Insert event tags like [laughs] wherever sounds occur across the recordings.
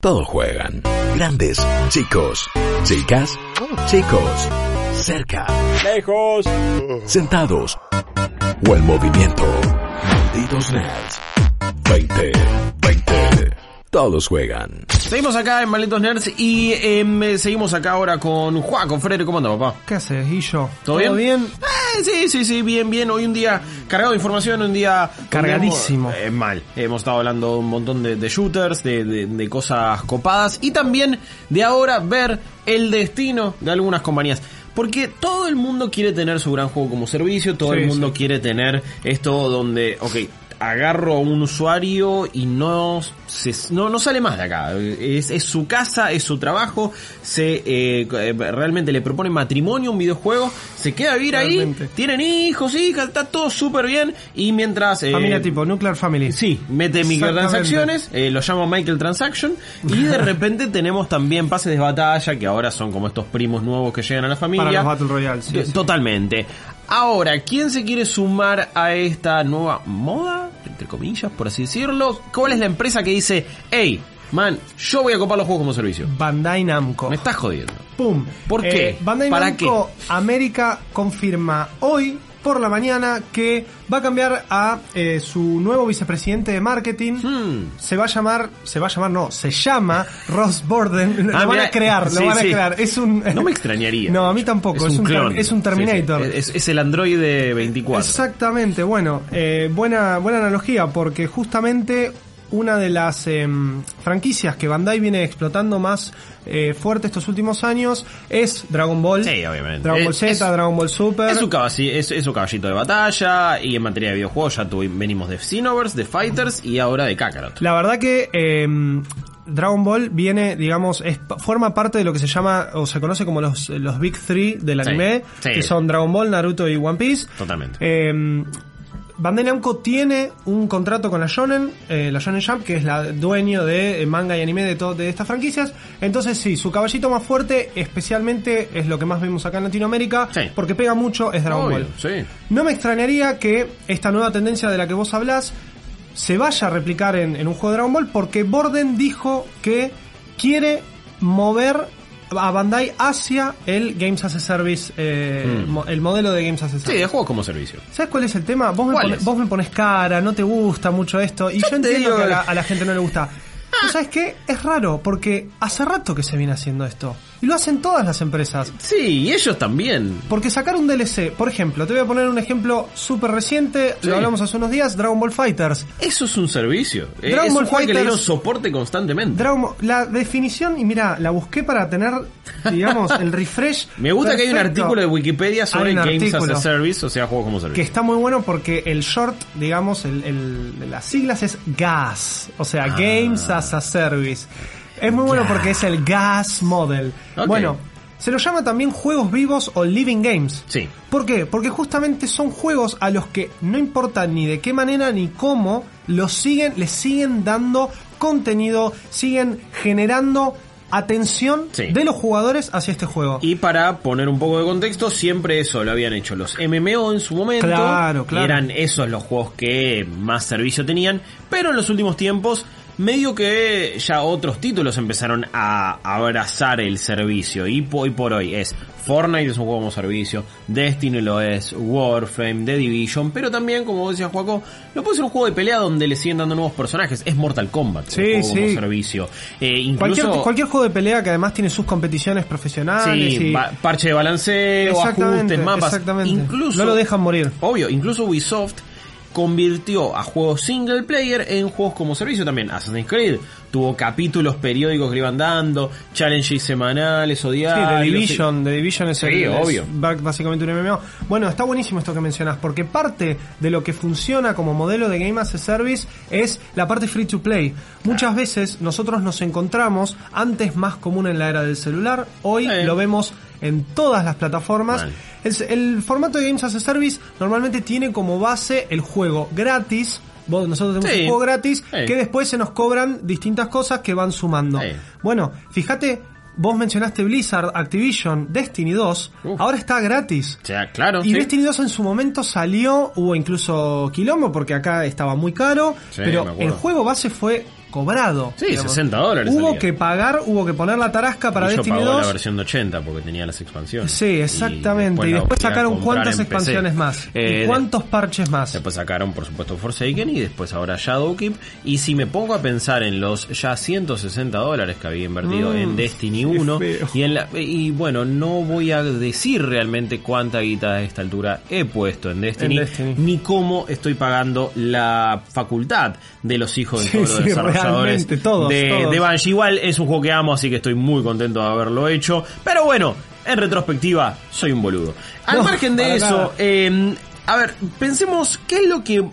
Todos juegan. Grandes, chicos, chicas, chicos, cerca, Lejos. sentados o en movimiento. Malditos nerds. 20, 20. Todos juegan. Seguimos acá en Malditos Nerds y em, seguimos acá ahora con Juan, con Freddy. ¿Cómo anda, papá? ¿Qué haces, Guillo? ¿Todo bien? Eh, sí, sí, sí, bien, bien. Hoy un día cargado de información, un día... Cargadísimo. Eh, mal. Hemos estado hablando de un montón de, de shooters, de, de- de cosas copadas y también de ahora ver el destino de algunas compañías. Porque todo el mundo quiere tener su gran juego como servicio, todo Sí, el mundo sí. quiere tener esto donde, ok, agarro a un usuario y no, se, no, no sale más de acá. Es, es su casa, es su trabajo, se eh, realmente le propone matrimonio, un videojuego, se queda a vivir ahí, tienen hijos, hijas, está todo súper bien y mientras... eh, Familia tipo Nuclear Family. Sí, mete microtransacciones, eh, lo llamo Michael Transaction y de repente tenemos también pases de batalla que ahora son como estos primos nuevos que llegan a la familia. Para los Battle Royale, sí, sí. Ahora, ¿quién se quiere sumar a esta nueva moda? Entre comillas, por así decirlo. ¿Cuál es la empresa que dice, hey, man, yo voy a copar los juegos como servicio? Bandai Namco. Me estás jodiendo. ¡Pum! ¿Por qué? Eh, Bandai ¿Para Namco América confirma hoy por la mañana que va a cambiar a eh, su nuevo vicepresidente de marketing. Hmm. Se va a llamar, se va a llamar, no, se llama Ross Borden. [laughs] Ah, lo van mira, a crear, sí, lo van sí. a crear. Es un. No me extrañaría. No, a mí tampoco. Es, un, clon. es un Terminator. Sí. Es, es el Android 24. Exactamente, bueno, eh, buena, buena analogía, porque justamente una de las em, franquicias que Bandai viene explotando más eh, fuerte estos últimos años es Dragon Ball. Sí, obviamente. Dragon Ball Z, es- Dragon Ball Super. Es su, caballi- es, es su caballito de batalla y en materia de videojuegos ya tuvi- venimos de Xenoverse, de Fighters y ahora de Kakarot. La verdad que em, Dragon Ball viene, digamos, es, forma parte de lo que se llama o se conoce como los, los Big Three del Sí, anime, sí. que son Dragon Ball, Naruto y One Piece. Totalmente. Eh, Bandai Namco tiene un contrato con la Shonen, eh, la Shonen Jump, que es la dueño de eh, manga y anime de, to- de estas franquicias. Entonces sí, su caballito más fuerte, especialmente es lo que más vemos acá en Latinoamérica, Sí. porque pega mucho, es Dragon Obvio, Ball. sí. No me extrañaría que esta nueva tendencia de la que vos hablás se vaya a replicar en, en un juego de Dragon Ball, porque Borden dijo que quiere mover a Bandai hacia el Games as a Service, eh, Mm. el modelo de Games as a Service. Sí, de juegos como servicio. ¿Sabes cuál es el tema? Vos me, ¿Cuál pones, es? vos me pones cara, no te gusta mucho esto. Y yo, entiendo digo- que a la, a la gente no le gusta. ¿Tú sabes qué? Es raro, porque hace rato que se viene haciendo esto. Y lo hacen todas las empresas. Sí, y ellos también. Porque sacar un DLC, por ejemplo, te voy a poner un ejemplo súper reciente, Sí. lo hablamos hace unos días, Dragon Ball Fighters. Eso es un servicio. Eh, Dragon es Ball un juego que le Fighters- dieron soporte constantemente. Dragon Ball- la definición, y mira, la busqué para tener, digamos, el refresh. [laughs] Me gusta que hay un artículo de Wikipedia sobre Games as a. Service, o sea, juegos como que servicio. está muy bueno porque el short, digamos, el, el- las siglas es GAS, o sea, Ah. Games as a Service. Es muy bueno porque es el GAS Model. Bueno, se lo llama también juegos vivos o living games. Sí. ¿Por qué? Porque justamente son juegos a los que no importa ni de qué manera ni cómo, los siguen, les siguen dando contenido, siguen generando atención Sí. de los jugadores hacia este juego. Y para poner un poco de contexto, siempre eso lo habían hecho los MMO en su momento. Claro, claro. eran esos los juegos que más servicio tenían. Pero en los últimos tiempos, medio que ya otros títulos empezaron a abrazar el servicio. Y hoy por hoy es Fortnite es un juego como servicio, Destiny lo es, Warframe, The Division, pero también, como decía Juaco, no puede ser un juego de pelea donde le siguen dando nuevos personajes. Es Mortal Kombat, Sí, un juego como sí. servicio. Eh, incluso, Cualquier, cualquier juego de pelea que además tiene sus competiciones profesionales Sí, y... parche de balanceo, Exactamente, ajustes, mapas. exactamente. Incluso, No lo dejan morir. Obvio, incluso Ubisoft convirtió a juegos single player en juegos como servicio también. Assassin's Creed tuvo capítulos periódicos que le iban dando, challenges semanales o Sí, diarios. The Division, The Division es, Sí, el- obvio. básicamente un MMO. Bueno, está buenísimo esto que mencionas, porque parte de lo que funciona como modelo de Game as a Service es la parte free to play. Muchas veces nosotros nos encontramos, antes más común en la era del celular, hoy Sí. lo vemos en todas las plataformas. El, el formato de Games as a Service normalmente tiene como base el juego gratis. Vos- Nosotros tenemos Sí. un juego gratis Sí. que después se nos cobran distintas cosas que van sumando. Sí. Bueno, fíjate, vos mencionaste Blizzard, Activision, Destiny 2, Uf. ahora está gratis. Sea, claro. Y. Destiny 2 en su momento salió, hubo incluso quilombo porque acá estaba muy caro, pero el juego base fue cobrado. Sí, 60 dólares Hubo salía. que pagar, hubo que poner la tarasca para Y yo Destiny pagó 2. la versión de 80 porque tenía las expansiones. Sí, exactamente. Y después sacaron cuántas PC. expansiones más. Eh, ¿Y cuántos parches más? Después sacaron, por supuesto, Forsaken y después ahora Shadowkeep. Y si me pongo a pensar en los ya 160 dólares que había invertido Mm, en Destiny qué 1, feo. y, en la- y bueno, no voy a decir realmente cuánta guita a esta altura he puesto en Destiny, En Destiny. ni cómo estoy pagando la facultad de los hijos de Sí, todos los sí, desarrolladores todos, de, todos. de Bungie. Igual es un juego que amo, así que estoy muy contento de haberlo hecho. Pero bueno, en retrospectiva, soy un boludo. Al No, margen de eso, eh, a ver, pensemos, ¿qué es lo que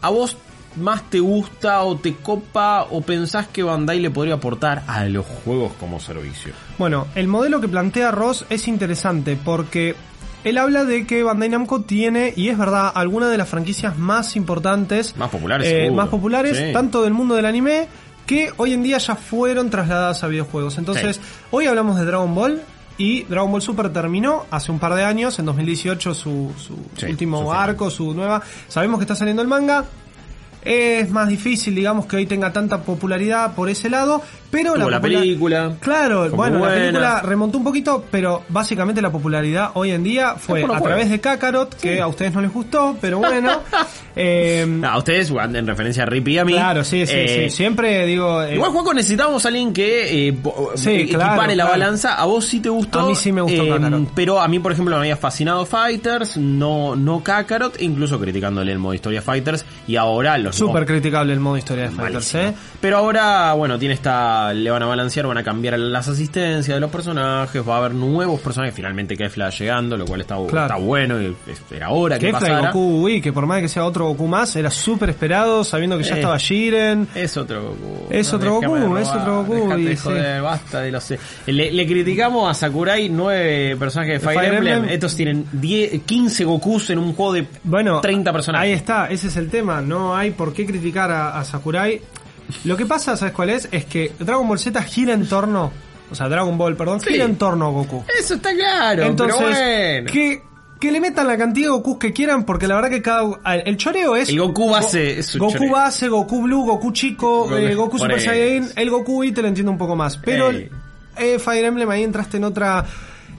a vos más te gusta o te copa o pensás que Bandai le podría aportar a los juegos como servicio? Bueno, el modelo que plantea Ross es interesante porque él habla de que Bandai Namco tiene, y es verdad, algunas de las franquicias más importantes, Más populares, eh, más populares, Sí. tanto del mundo del anime, que hoy en día ya fueron trasladadas a videojuegos. Entonces, Sí. hoy hablamos de Dragon Ball. Y Dragon Ball Super terminó hace un par de años, en 2018 su, su Sí, último su arco, su nueva... Sabemos que está saliendo el manga, es más difícil, digamos, que hoy tenga tanta popularidad por ese lado, pero la película, Claro, bueno, la película remontó un poquito, pero básicamente la popularidad hoy en día fue a través de Kakarot, que a ustedes no les gustó, pero [laughs] bueno. eh, No, a ustedes, en referencia a Rippy y a mí. claro, sí, sí, eh, sí. Siempre digo. eh, Igual, Juaco, necesitamos a alguien que eh, Sí, eh, claro, equipare la claro. balanza. A vos sí te gustó. A mí sí me gustó eh, Kakarot. Pero a mí, por ejemplo, me había fascinado Fighters, no, no Kakarot, incluso criticándole el modo historia Fighters. Y ahora los Súper criticable el modo historia de Fighters, Malísimo. ¿eh? Pero ahora, bueno, tiene esta. Le van a balancear, van a cambiar las asistencias de los personajes. Va a haber nuevos personajes. Finalmente que Flash llegando, lo cual está, Claro. está bueno. Y era hora que pasara. Goku, uy, que por más que sea otro Goku más, era súper esperado, sabiendo que ya Eh. estaba Jiren. Es otro Goku. Es otro Goku, robar, es otro Goku, y sí. joder, basta de los... Le, le criticamos a Sakurai nueve personajes de Fire, Fire Emblem. Emblem. Estos tienen 10, 15 Gokus en un juego de Bueno, 30 personajes. Ahí está, ese es el tema. No hay por qué criticar a, a Sakurai. Lo que pasa, ¿sabes cuál es? Es que Dragon Ball Z gira en torno. O sea, Dragon Ball, perdón, Sí. gira en torno a Goku. Eso está claro, Entonces, pero bueno. que, que le metan la cantidad de Gokus que quieran, porque la verdad que cada. El choreo es. El Goku base Go- es un Goku choreo. base, Goku Blue, Goku Chico, Goku- eh, Goku Super. Saiyan. El Goku y te lo entiendo un poco más. Pero eh, Fire Emblem ahí entraste en otra.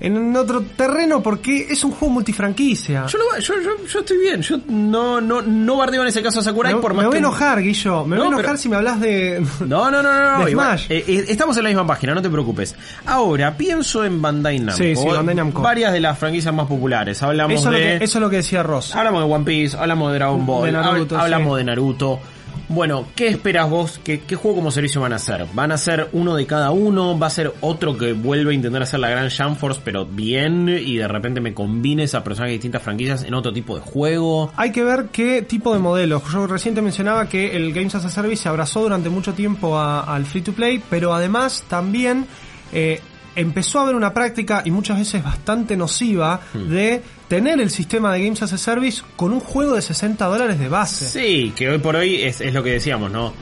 En otro terreno porque es un juego multifranquicia. Yo, lo- yo, yo, yo estoy bien, yo no, no, no bardeo en ese caso a Sakurai me, por me más voy a que... enojar, Guillo. Me voy a No, enojar pero- si me hablas de. [laughs] No, no, no, no, no. De Smash. eh, eh, estamos en la misma página, no te preocupes. Ahora, pienso en Bandai Namco. Sí, sí, Bandai Namco. Varias de las franquicias más populares. Hablamos Eso, lo de... que, eso es lo que decía Ross. Hablamos de One Piece, hablamos de Dragon Ball, De Naruto, hab- hablamos sí. de Naruto. Bueno, ¿qué esperas vos? ¿Qué, ¿Qué juego como servicio van a hacer? ¿Van a ser uno de cada uno? ¿Va a ser otro que vuelve a intentar hacer la gran Jamforce pero bien y de repente me combine esa personajes de distintas franquicias en otro tipo de juego? Hay que ver qué tipo de modelos. Yo recién te mencionaba que el Games as a Service se abrazó durante mucho tiempo a- al free to play, pero además también eh, empezó a haber una práctica y muchas veces bastante nociva Hmm. de tener el sistema de Games as a Service con un juego de 60 dólares de base. Sí, que hoy por hoy es, es lo que decíamos, ¿no?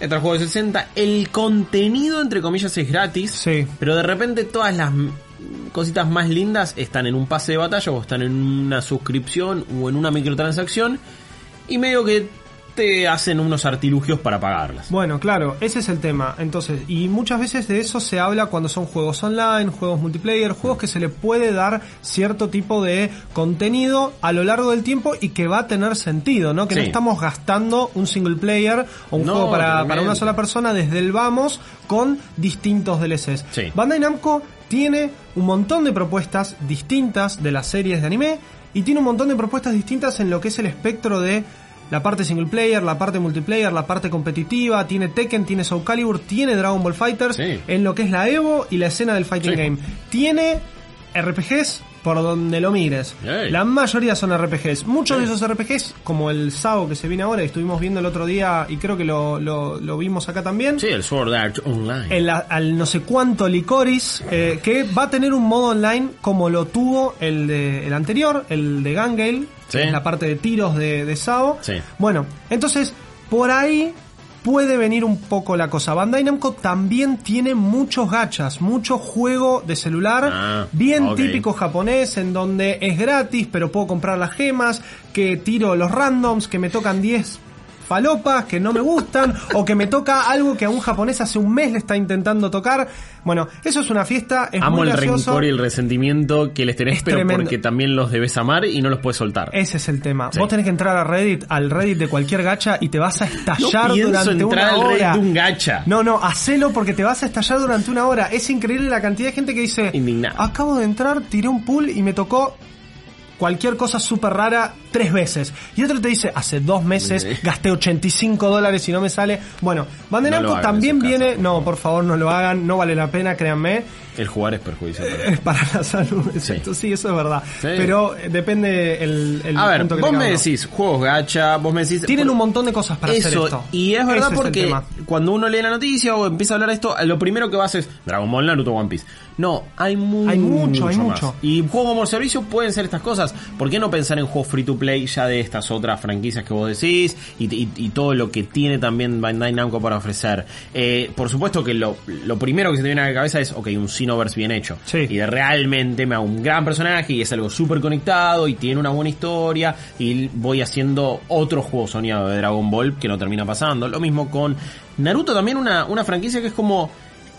Entra el juego de 60, el contenido entre comillas es gratis, Sí. pero de repente todas las cositas más lindas están en un pase de batalla o están en una suscripción o en una microtransacción y medio que te hacen unos artilugios para pagarlas. Bueno, claro, ese es el tema. Entonces, y muchas veces de eso se habla cuando son juegos online, juegos multiplayer, juegos que se le puede dar cierto tipo de contenido a lo largo del tiempo y que va a tener sentido, ¿no? Que no estamos gastando un single player o un No, juego para, para una sola persona desde el vamos con distintos DLCs. Sí. Bandai Namco tiene un montón de propuestas distintas de las series de anime y tiene un montón de propuestas distintas en lo que es el espectro de la parte single player, la parte multiplayer, la parte competitiva, tiene Tekken, tiene Soul Calibur, tiene Dragon Ball Fighters, Sí. en lo que es la Evo y la escena del fighting Sí. game. Tiene RPGs por donde lo mires. La mayoría son RPGs. Muchos de esos RPGs, como el SAO que se viene ahora, y estuvimos viendo el otro día, y creo que lo, lo- lo vimos acá también. Sí, el Sword Art Online. el- al no sé cuánto Licoris, eh, que va a tener un modo online como lo tuvo el, de, el anterior, el de Gangale, Sí. es la parte de tiros de, de SAO. Sí. Bueno, entonces, por ahí puede venir un poco la cosa. Bandai Namco también tiene muchos gachas, mucho juego de celular, Ah, bien típico japonés, en donde es gratis, pero puedo comprar las gemas, que tiro los randoms, que me tocan 10 falopas que no me gustan o que me toca algo que a un japonés hace un mes le está intentando tocar. Bueno, eso es una fiesta, es Amo muy el rencor y el resentimiento que les tenés, Es pero tremendo. porque también los debes amar y no los puedes soltar. Ese es el tema. Sí. Vos tenés que entrar a Reddit, al Reddit de cualquier gacha y te vas a estallar no durante entrar una al Reddit hora. de un gacha. No, no, hacelo porque te vas a estallar durante una hora. Es increíble la cantidad de gente que dice, Indignado. acabo de entrar, tiré un pool y me tocó cualquier cosa súper rara tres veces. Y otro te dice, hace dos meses Sí. gasté 85 dólares y no me sale. Bueno, Bandai No también viene... No, por favor, no lo hagan, no vale la pena, créanme. El jugar es perjudicial. Es para la salud, exacto. Sí, eso es verdad. Sí. Pero eh, depende el, el A ver, punto que vos me decís juegos gacha, vos me decís... Tienen por- un montón de cosas para hacer Eso, esto. y es verdad Ese porque cuando uno lee la noticia o empieza a hablar de esto, lo primero que vas es Dragon Ball, Naruto, One Piece. No, hay, mu- Hay mucho, hay más. mucho. Y juegos como servicio pueden ser estas cosas. ¿Por qué no pensar en juegos free to play ya de estas otras franquicias que vos decís y, y- y todo lo que tiene también Bandai Namco para ofrecer? Eh, por supuesto que lo, lo primero que se te viene a la cabeza es, ok, un Xenoverse bien hecho. Sí. Y de realmente me hago un gran personaje y es algo súper conectado y tiene una buena historia y voy haciendo otro juego soñado de Dragon Ball que no termina pasando. Lo mismo con Naruto también una, una franquicia que es como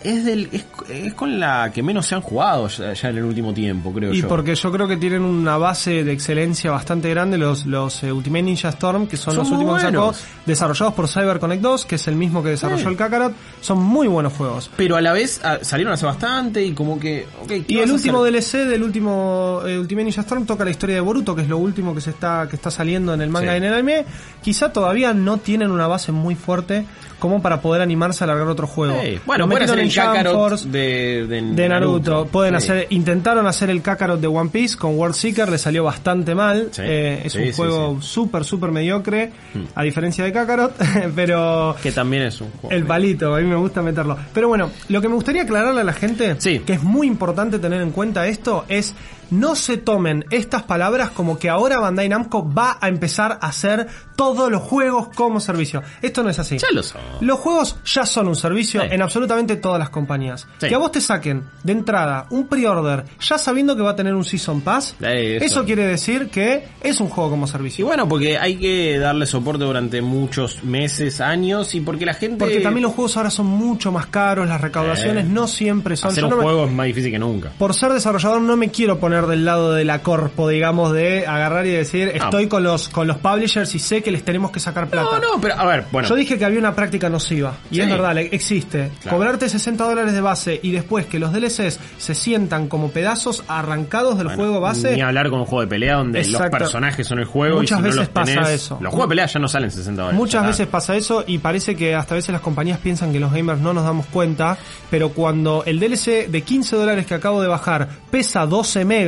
es del es, es con la que menos se han jugado ya, ya en el último tiempo, creo Y yo. porque yo creo que tienen una base de excelencia bastante grande los, los eh, Ultimate Ninja Storm, que son, Son los últimos que sacó, buenos. desarrollados por CyberConnect 2, que es el mismo que desarrolló Sí. el Kakarot. Son muy buenos juegos. Pero a la vez ah, salieron hace bastante y como que ok, ¿qué Y el último? DLC del último eh, Ultimate Ninja Storm toca la historia de Boruto, que es lo último que se está que está saliendo en el manga Sí. y en el anime. Quizá todavía no tienen una base muy fuerte como para poder animarse a largar otro juego. Bueno, pueden hacer el Kakarot de, de, de Naruto. Pueden Sí. hacer, intentaron hacer el Kakarot de One Piece con World Seeker, le salió bastante mal. Sí. Eh, es Sí, un juego. Hmm. súper, súper mediocre, a diferencia de Kakarot, [laughs] pero Que también es un juego. el palito, a mí me gusta meterlo. Pero bueno, lo que me gustaría aclararle a la gente, Sí. que es muy importante tener en cuenta esto, es no se tomen estas palabras como que ahora Bandai Namco va a empezar a hacer todos los juegos como servicio. Esto no es así. Ya lo son. Los juegos ya son un servicio Sí. en absolutamente todas las compañías. Sí. Que a vos te saquen de entrada un pre-order ya sabiendo que va a tener un Season Pass, eso. eso. quiere decir que es un juego como Y servicio. bueno, porque hay que darle soporte durante muchos meses, años, y porque la gente... Porque también los juegos ahora son mucho más caros, las recaudaciones Eh. no siempre son... Hacer un no me- juego es más difícil que nunca. por ser desarrollador no me quiero poner del lado de la corpo, digamos, de agarrar y decir, Ah. estoy con los con los publishers y sé que les tenemos que sacar plata. No, no, pero a ver, bueno. Yo dije que había una práctica nociva, y Sí. es verdad, existe. Claro. Cobrarte 60 dólares de base y después que los DLCs se sientan como pedazos arrancados del bueno, juego base, Ni hablar con un juego de pelea donde Exacto. los personajes son el juego Muchas y si veces no los pasa tenés, eso. Los juegos de pelea ya no salen 60 dólares. Muchas veces pasa eso y parece que hasta a veces las compañías piensan que los gamers no nos damos cuenta, pero cuando el DLC de 15 dólares que acabo de bajar pesa 12 megas,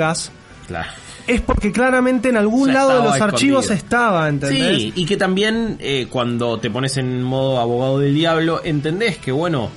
Claro. es porque claramente en algún lado de los archivos estaba, ¿entendés? Sí, y que también eh, cuando te pones en modo abogado del diablo, entendés que, bueno,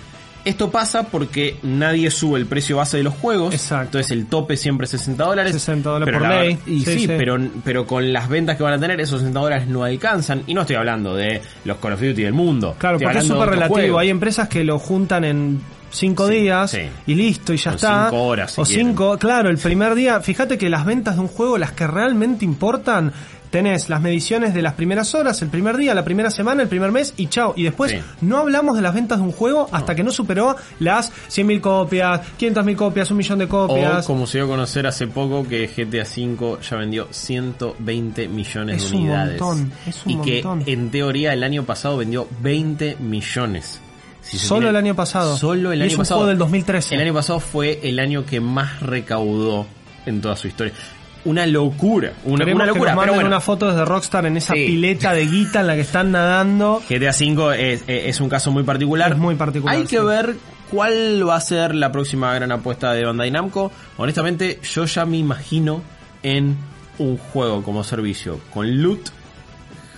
esto pasa porque nadie sube el precio base de los juegos. Exacto. Entonces el tope siempre es 60 dólares. 60 dólares por la- ley. Y Sí, sí, sí. Pero, pero con las ventas que van a tener, esos 60 dólares no alcanzan. Y no estoy hablando de los Call of Duty del mundo. Claro, Estoy porque es súper relativo. juegos. Hay empresas que lo juntan en cinco Sí, días sí. y listo, y ya O está. cinco horas, si o quieren. cinco, claro, el primer día. Fíjate que las ventas de un juego, las que realmente importan, tenés las mediciones de las primeras horas, el primer día, la primera semana, el primer mes y chao. Y después Sí. no hablamos de las ventas de un juego hasta que no superó las 100.000 copias, 500.000 copias, un millón de copias. O como se dio a conocer hace poco que GTA V ya vendió 120 millones Es de un unidades. montón, es un y que en teoría el año pasado vendió 20 millones. Si Solo tiene- el año pasado. Solo el Y año es un pasado. juego del 2013. El año pasado fue el año que más recaudó en toda su historia. una locura. Una, que locura. nos Pero bueno, una foto desde Rockstar en esa Sí. pileta de guita en la que están nadando. [laughs] GTA V es, es un caso muy particular. Es muy particular, Hay que ver cuál va a ser la próxima gran apuesta de Bandai Namco. Honestamente, yo ya me imagino en un juego como servicio con loot,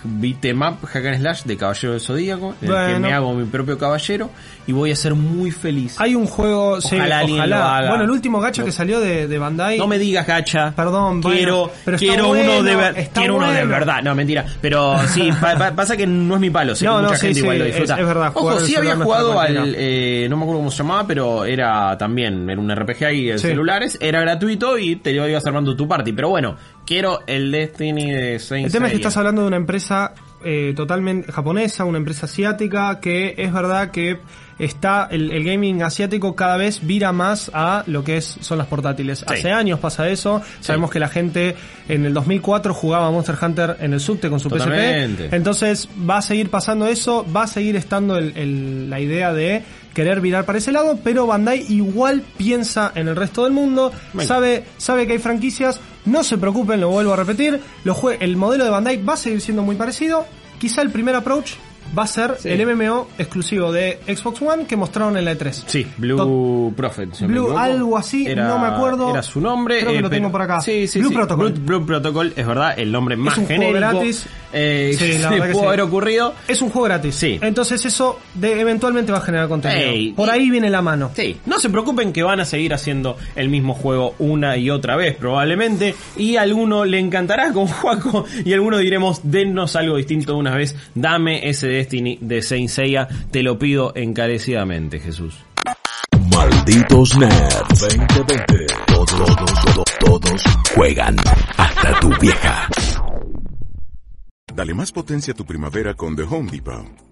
beatemap, hack and slash de Caballero del Zodíaco, en el que Bueno. me hago mi propio caballero y voy a ser muy feliz. Hay un juego, sí, Ojalá alguien ojalá. lo haga. Bueno, el último gacha No. que salió de, de Bandai. No me digas gacha. Perdón, bueno, quiero, pero está quiero bueno, uno de ver- quiero uno de bueno. verdad. No, mentira. Pero sí, pa- pa- pasa que no es mi palo. Sé No, que no, mucha sí, gente sí, igual lo es- disfruta. es verdad, jugar Ojo, sí había es jugado al, eh, no me acuerdo cómo se llamaba, pero era también, era un RPG ahí en Sí. celulares, era gratuito y te lo ibas armando tu party. Pero bueno, quiero el Destiny de Saint El tema es que estás hablando de una empresa eh, totalmente japonesa, una empresa asiática, que es verdad que está el, el gaming asiático cada vez vira más a lo que es son las portátiles. Hace años pasa eso. Sabemos que la gente en el 2004 jugaba Monster Hunter en el subte con su Totalmente. PSP. Entonces va a seguir pasando eso, va a seguir estando el- el- la idea de querer virar para ese lado, pero Bandai igual piensa en el resto del mundo, Venga. sabe, sabe que hay franquicias, no se preocupen, lo vuelvo a repetir, el modelo de Bandai va a seguir siendo muy parecido, quizá el primer approach va a ser Sí. el MMO exclusivo de Xbox One que mostraron en la E3. Sí, Blue Prophet. si Blue, algo así, no me acuerdo. Era su nombre. Creo que eh, lo tengo por acá. Sí, sí, Blue sí. Protocol. Blue, Blue Protocol, es verdad, el nombre más un juego gratis. eh, Sí, [laughs] la se pudo sí. haber ocurrido. Es un juego gratis. Sí. Entonces eso de, eventualmente va a generar contenido. Ey, por ahí viene la mano. Sí, no se preocupen que van a seguir haciendo el mismo juego una y otra vez probablemente y a alguno le encantará con [laughs] Juaco y a alguno diremos dennos algo distinto una vez, dame ese Destiny de Saint Seiya, te lo pido encarecidamente Jesús. Malditos Nerds 2020. Todos, todos, todos, todos juegan. Hasta tu vieja. Dale más potencia a tu primavera con The Home Depot.